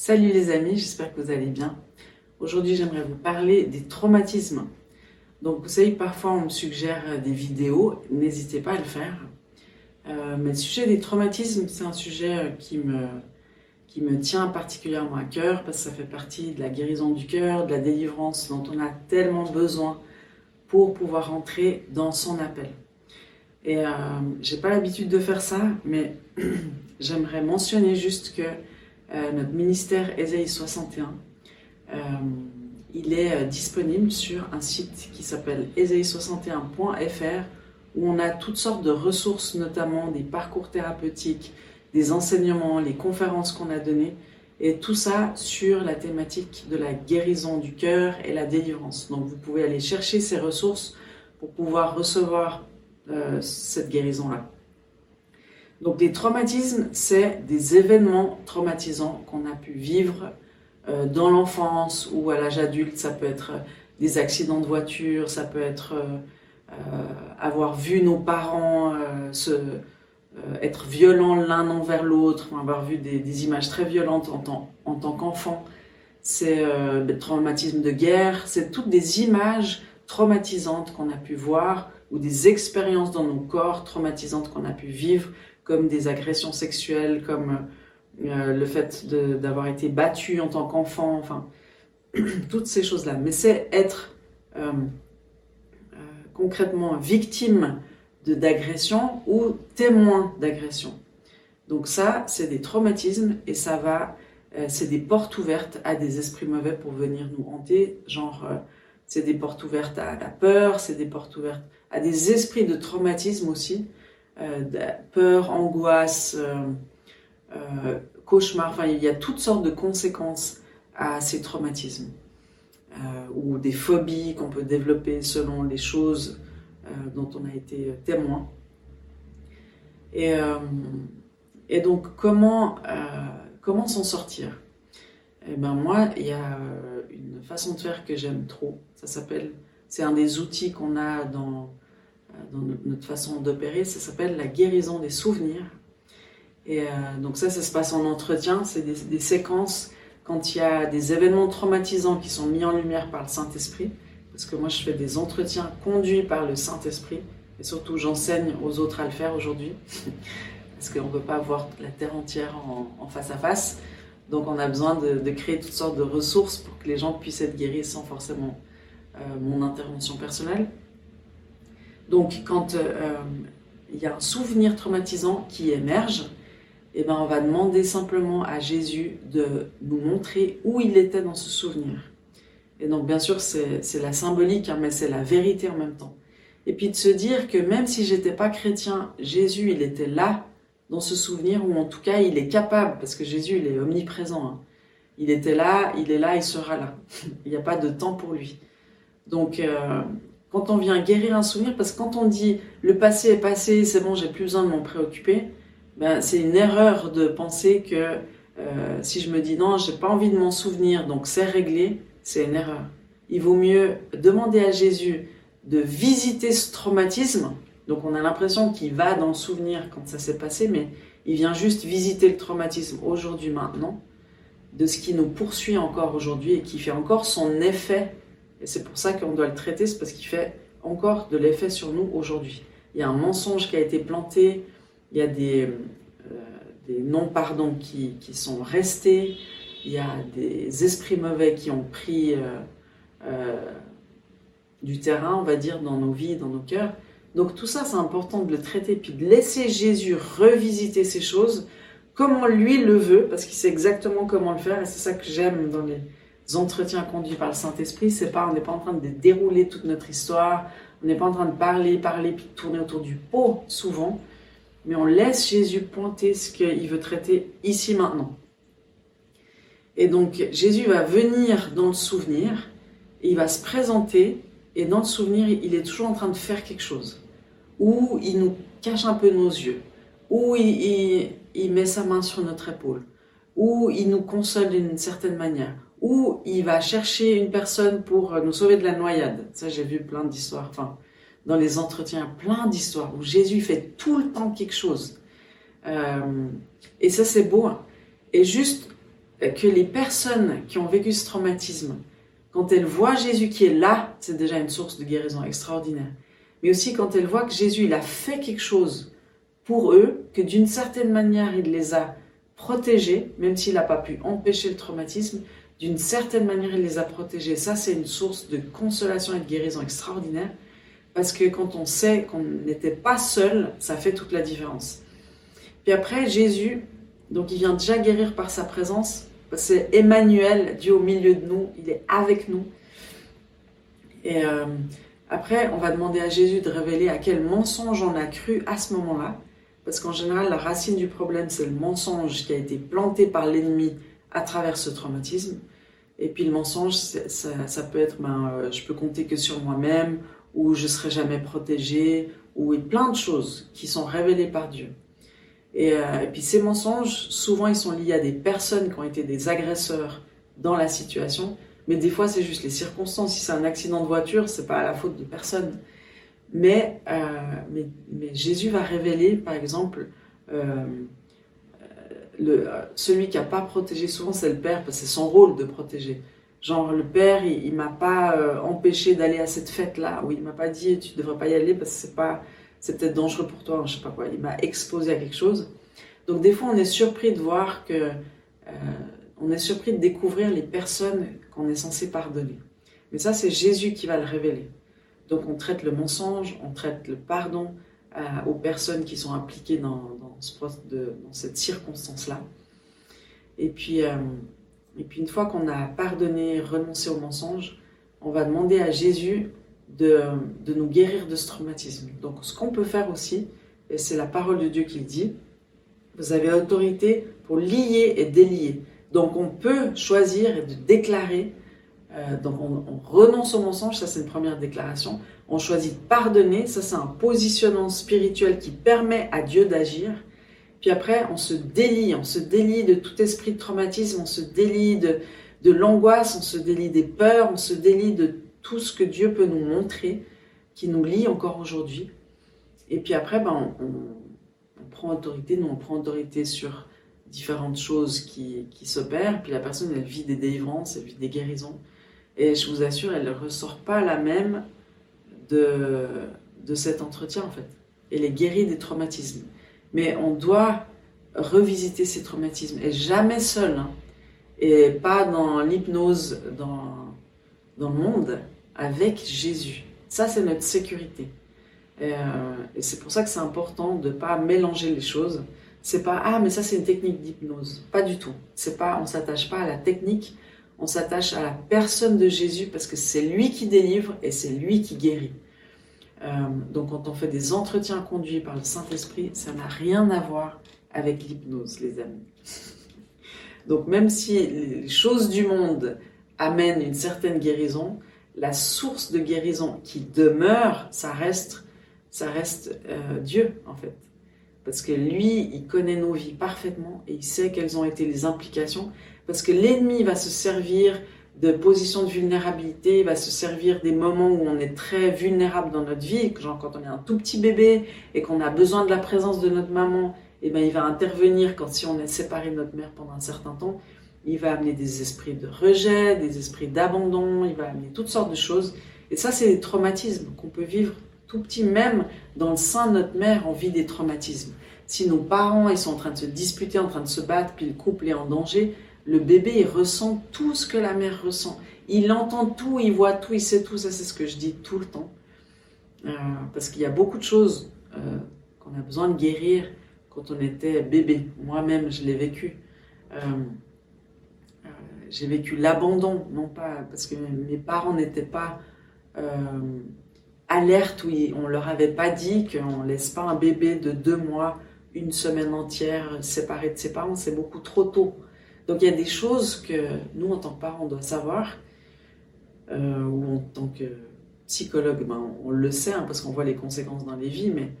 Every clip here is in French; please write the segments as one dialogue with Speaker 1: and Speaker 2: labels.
Speaker 1: Salut les amis, j'espère que vous allez bien. Aujourd'hui, j'aimerais vous parler des traumatismes. Donc, vous savez, parfois on me suggère des vidéos, n'hésitez pas à le faire. Euh, mais le sujet des traumatismes, c'est un sujet qui me, qui me tient particulièrement à cœur parce que ça fait partie de la guérison du cœur, de la délivrance dont on a tellement besoin pour pouvoir rentrer dans son appel. Et euh, j'ai pas l'habitude de faire ça, mais j'aimerais mentionner juste que euh, notre ministère Ésaïe 61, euh, il est euh, disponible sur un site qui s'appelle ésaïe61.fr où on a toutes sortes de ressources, notamment des parcours thérapeutiques, des enseignements, les conférences qu'on a données, et tout ça sur la thématique de la guérison du cœur et la délivrance. Donc vous pouvez aller chercher ces ressources pour pouvoir recevoir cette guérison-là. Donc les traumatismes, c'est des événements traumatisants qu'on a pu vivre euh, dans l'enfance ou à l'âge adulte. Ça peut être des accidents de voiture, ça peut être euh, avoir vu nos parents euh, se, être violents l'un envers l'autre, avoir vu des, images très violentes en tant, en tant qu'enfant. C'est le traumatisme de guerre, c'est toutes des images traumatisantes qu'on a pu voir ou des expériences dans nos corps traumatisantes qu'on a pu vivre comme des agressions sexuelles, comme euh, le fait d'avoir été battu en tant qu'enfant, enfin, toutes ces choses-là. Mais c'est être euh, euh, concrètement victime d'agression ou témoin d'agression. Donc ça, c'est des traumatismes et ça va, c'est des portes ouvertes à des esprits mauvais pour venir nous hanter. Genre, c'est des portes ouvertes à la peur, c'est des portes ouvertes à des esprits de traumatisme aussi peur, angoisse, euh, euh, cauchemar. Enfin, il y a toutes sortes de conséquences à ces traumatismes ou des phobies qu'on peut développer selon les choses dont on a été témoin. Et, et donc, comment, comment s'en sortir? Eh ben moi, il y a une façon de faire que j'aime trop. Ça s'appelle, c'est un des outils qu'on a dans dans notre façon d'opérer, ça s'appelle la guérison des souvenirs. Et euh, donc ça, ça se passe en entretien, c'est des, séquences quand il y a des événements traumatisants qui sont mis en lumière par le Saint-Esprit, parce que moi je fais des entretiens conduits par le Saint-Esprit, et surtout j'enseigne aux autres à le faire aujourd'hui, parce qu'on ne peut pas voir la terre entière en, face à face, donc on a besoin de, créer toutes sortes de ressources pour que les gens puissent être guéris sans forcément euh, mon intervention personnelle. Donc, quand euh, il y a un souvenir traumatisant qui émerge, eh ben, on va demander simplement à Jésus de nous montrer où il était dans ce souvenir. Et donc, bien sûr, c'est la symbolique, hein, mais c'est la vérité en même temps. Et puis de se dire que même si j'étais pas chrétien, Jésus, il était là dans ce souvenir, ou en tout cas, il est capable, parce que Jésus, il est omniprésent. Hein. Il était là, il est là, il sera là. il n'y a pas de temps pour lui. Donc, euh, quand on vient guérir un souvenir, parce que quand on dit le passé est passé, c'est bon, j'ai plus besoin de m'en préoccuper, ben, c'est une erreur de penser que euh, si je me dis non, j'ai pas envie de m'en souvenir, donc c'est réglé, c'est une erreur. Il vaut mieux demander à Jésus de visiter ce traumatisme. Donc on a l'impression qu'il va dans le souvenir quand ça s'est passé, mais il vient juste visiter le traumatisme aujourd'hui, maintenant, de ce qui nous poursuit encore aujourd'hui et qui fait encore son effet et c'est pour ça qu'on doit le traiter, c'est parce qu'il fait encore de l'effet sur nous aujourd'hui. Il y a un mensonge qui a été planté, il y a des, euh, non-pardons qui, qui, sont restés, il y a des esprits mauvais qui ont pris euh, euh, du terrain, on va dire, dans nos vies, dans nos cœurs. Donc tout ça, c'est important de le traiter, puis de laisser Jésus revisiter ces choses comme lui le veut, parce qu'il sait exactement comment le faire, et c'est ça que j'aime dans les, entretiens conduits par le Saint-Esprit, c'est pas, on n'est pas en train de dérouler toute notre histoire, on n'est pas en train de parler, parler, puis tourner autour du pot souvent, mais on laisse Jésus pointer ce qu'il veut traiter ici maintenant. Et donc Jésus va venir dans le souvenir, et il va se présenter, et dans le souvenir, il est toujours en train de faire quelque chose, ou il nous cache un peu nos yeux, ou il, il met sa main sur notre épaule, ou il nous console d'une certaine manière, ou il va chercher une personne pour nous sauver de la noyade. Ça, j'ai vu plein d'histoires, enfin, dans les entretiens, plein d'histoires où Jésus fait tout le temps quelque chose. Euh, et ça, c'est beau. Hein. Et juste que les personnes qui ont vécu ce traumatisme, quand elles voient Jésus qui est là, c'est déjà une source de guérison extraordinaire. Mais aussi quand elles voient que Jésus, il a fait quelque chose pour eux, que d'une certaine manière, il les a protégés, même s'il n'a pas pu empêcher le traumatisme, d'une certaine manière, il les a protégés. Ça, c'est une source de consolation et de guérison extraordinaire. Parce que quand on sait qu'on n'était pas seul, ça fait toute la différence. Puis après, Jésus, donc il vient déjà guérir par sa présence. C'est Emmanuel, Dieu au milieu de nous, il est avec nous. Et euh, après, on va demander à Jésus de révéler à quel mensonge on a cru à ce moment-là. Parce qu'en général, la racine du problème, c'est le mensonge qui a été planté par l'ennemi à travers ce traumatisme. Et puis le mensonge, ça, peut être, ben, euh, je peux compter que sur moi-même, ou je serai jamais protégé, ou plein de choses qui sont révélées par Dieu. Euh, et, puis ces mensonges, souvent, ils sont liés à des personnes qui ont été des agresseurs dans la situation, mais des fois, c'est juste les circonstances. Si c'est un accident de voiture, c'est pas à la faute de personne. Mais, euh, mais, Jésus va révéler, par exemple, euh, le, celui qui n'a pas protégé, souvent c'est le père, parce que c'est son rôle de protéger. Genre, le père, il, ne m'a pas empêché d'aller à cette fête-là, ou il m'a pas dit tu devrais pas y aller parce que c'est pas c'est peut-être dangereux pour toi, je sais pas quoi. Il m'a exposé à quelque chose. Donc des fois, on est surpris de voir que, euh, on est surpris de découvrir les personnes qu'on est censé pardonner. Mais ça, c'est Jésus qui va le révéler. Donc on traite le mensonge, on traite le pardon euh, aux personnes qui sont impliquées dans, cette circonstance-là. Et puis, euh, et puis une fois qu'on a pardonné, renoncé au mensonge, on va demander à Jésus de, nous guérir de ce traumatisme. Donc ce qu'on peut faire aussi, et c'est la parole de Dieu qui le dit, vous avez autorité pour lier et délier. Donc on peut choisir de déclarer, euh, donc on, renonce au mensonge, ça c'est une première déclaration, on choisit de pardonner, ça c'est un positionnement spirituel qui permet à Dieu d'agir. Puis après, on se délie, on se délie de tout esprit de traumatisme, on se délie de, de l'angoisse, on se délie des peurs, on se délie de tout ce que Dieu peut nous montrer, qui nous lie encore aujourd'hui. Et puis après, ben, on, prend autorité, nous on prend autorité sur différentes choses qui, qui s'opèrent, puis la personne elle vit des délivrances, elle vit des guérisons. Et je vous assure, elle ne ressort pas la même de, de cet entretien en fait. Elle est guérie des traumatismes. Mais on doit revisiter ces traumatismes, et jamais seul, hein. et pas dans l'hypnose, dans, dans le monde, avec Jésus. Ça, c'est notre sécurité. Euh, et, c'est pour ça que c'est important de ne pas mélanger les choses. C'est pas ah mais ça c'est une technique d'hypnose. Pas du tout. C'est pas on s'attache pas à la technique, on s'attache à la personne de Jésus parce que c'est lui qui délivre et c'est lui qui guérit. Euh, donc quand on fait des entretiens conduits par le Saint-Esprit, ça n'a rien à voir avec l'hypnose, les amis. Donc même si les choses du monde amènent une certaine guérison, la source de guérison qui demeure, ça reste, ça reste euh, Dieu en fait. Parce que lui, il connaît nos vies parfaitement et il sait quelles ont été les implications. Parce que l'ennemi va se servir de positions de vulnérabilité, il va se servir des moments où on est très vulnérable dans notre vie, genre quand on est un tout petit bébé et qu'on a besoin de la présence de notre maman, et eh ben il va intervenir quand si on est séparé de notre mère pendant un certain temps il va amener des esprits de rejet, des esprits d'abandon, il va amener toutes sortes de choses. Et ça, c'est des traumatismes qu'on peut vivre tout petit, même dans le sein de notre mère, on vit des traumatismes. Si nos parents ils sont en train de se disputer, en train de se battre, puis le couple est en danger, le bébé il ressent tout ce que la mère ressent. Il entend tout, il voit tout, il sait tout. Ça, c'est ce que je dis tout le temps. Euh, parce qu'il y a beaucoup de choses euh, qu'on a besoin de guérir quand on était bébé. Moi-même, je l'ai vécu. Euh, j'ai vécu l'abandon, non pas parce que mes parents n'étaient pas alertes, oui, on leur avait pas dit qu'on laisse pas un bébé de deux mois, une semaine entière séparé de ses parents, c'est beaucoup trop tôt. Donc il y a des choses que nous, en tant que parents, on doit savoir, euh, ou en tant que psychologue, ben, on le sait hein, parce qu'on voit les conséquences dans les vies, mais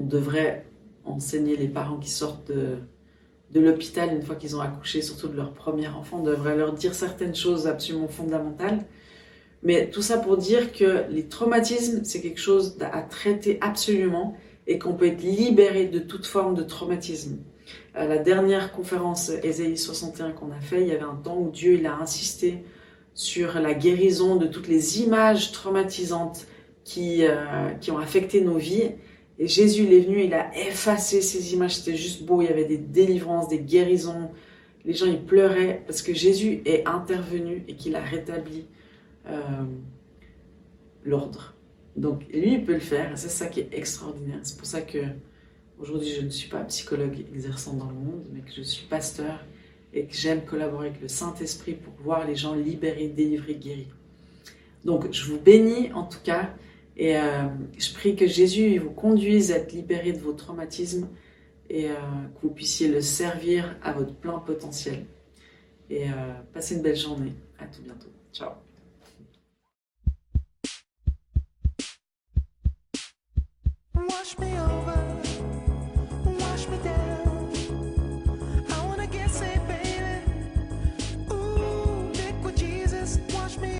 Speaker 1: on devrait enseigner les parents qui sortent de de l'hôpital une fois qu'ils ont accouché, surtout de leur premier enfant, devrait leur dire certaines choses absolument fondamentales. Mais tout ça pour dire que les traumatismes, c'est quelque chose à traiter absolument et qu'on peut être libéré de toute forme de traumatisme. À la dernière conférence Ésaïe 61 qu'on a fait, il y avait un temps où Dieu il a insisté sur la guérison de toutes les images traumatisantes qui, euh, qui ont affecté nos vies. Et Jésus est venu, il a effacé ces images, c'était juste beau, il y avait des délivrances, des guérisons. Les gens ils pleuraient parce que Jésus est intervenu et qu'il a rétabli euh, l'ordre. Donc lui il peut le faire, c'est ça qui est extraordinaire. C'est pour ça que aujourd'hui je ne suis pas psychologue exerçant dans le monde, mais que je suis pasteur et que j'aime collaborer avec le Saint-Esprit pour voir les gens libérés, délivrés, guéris. Donc je vous bénis en tout cas et euh, je prie que Jésus vous conduise à être libéré de vos traumatismes et euh, que vous puissiez le servir à votre plein potentiel. Et euh, passez une belle journée. À tout bientôt. Ciao. wash me over.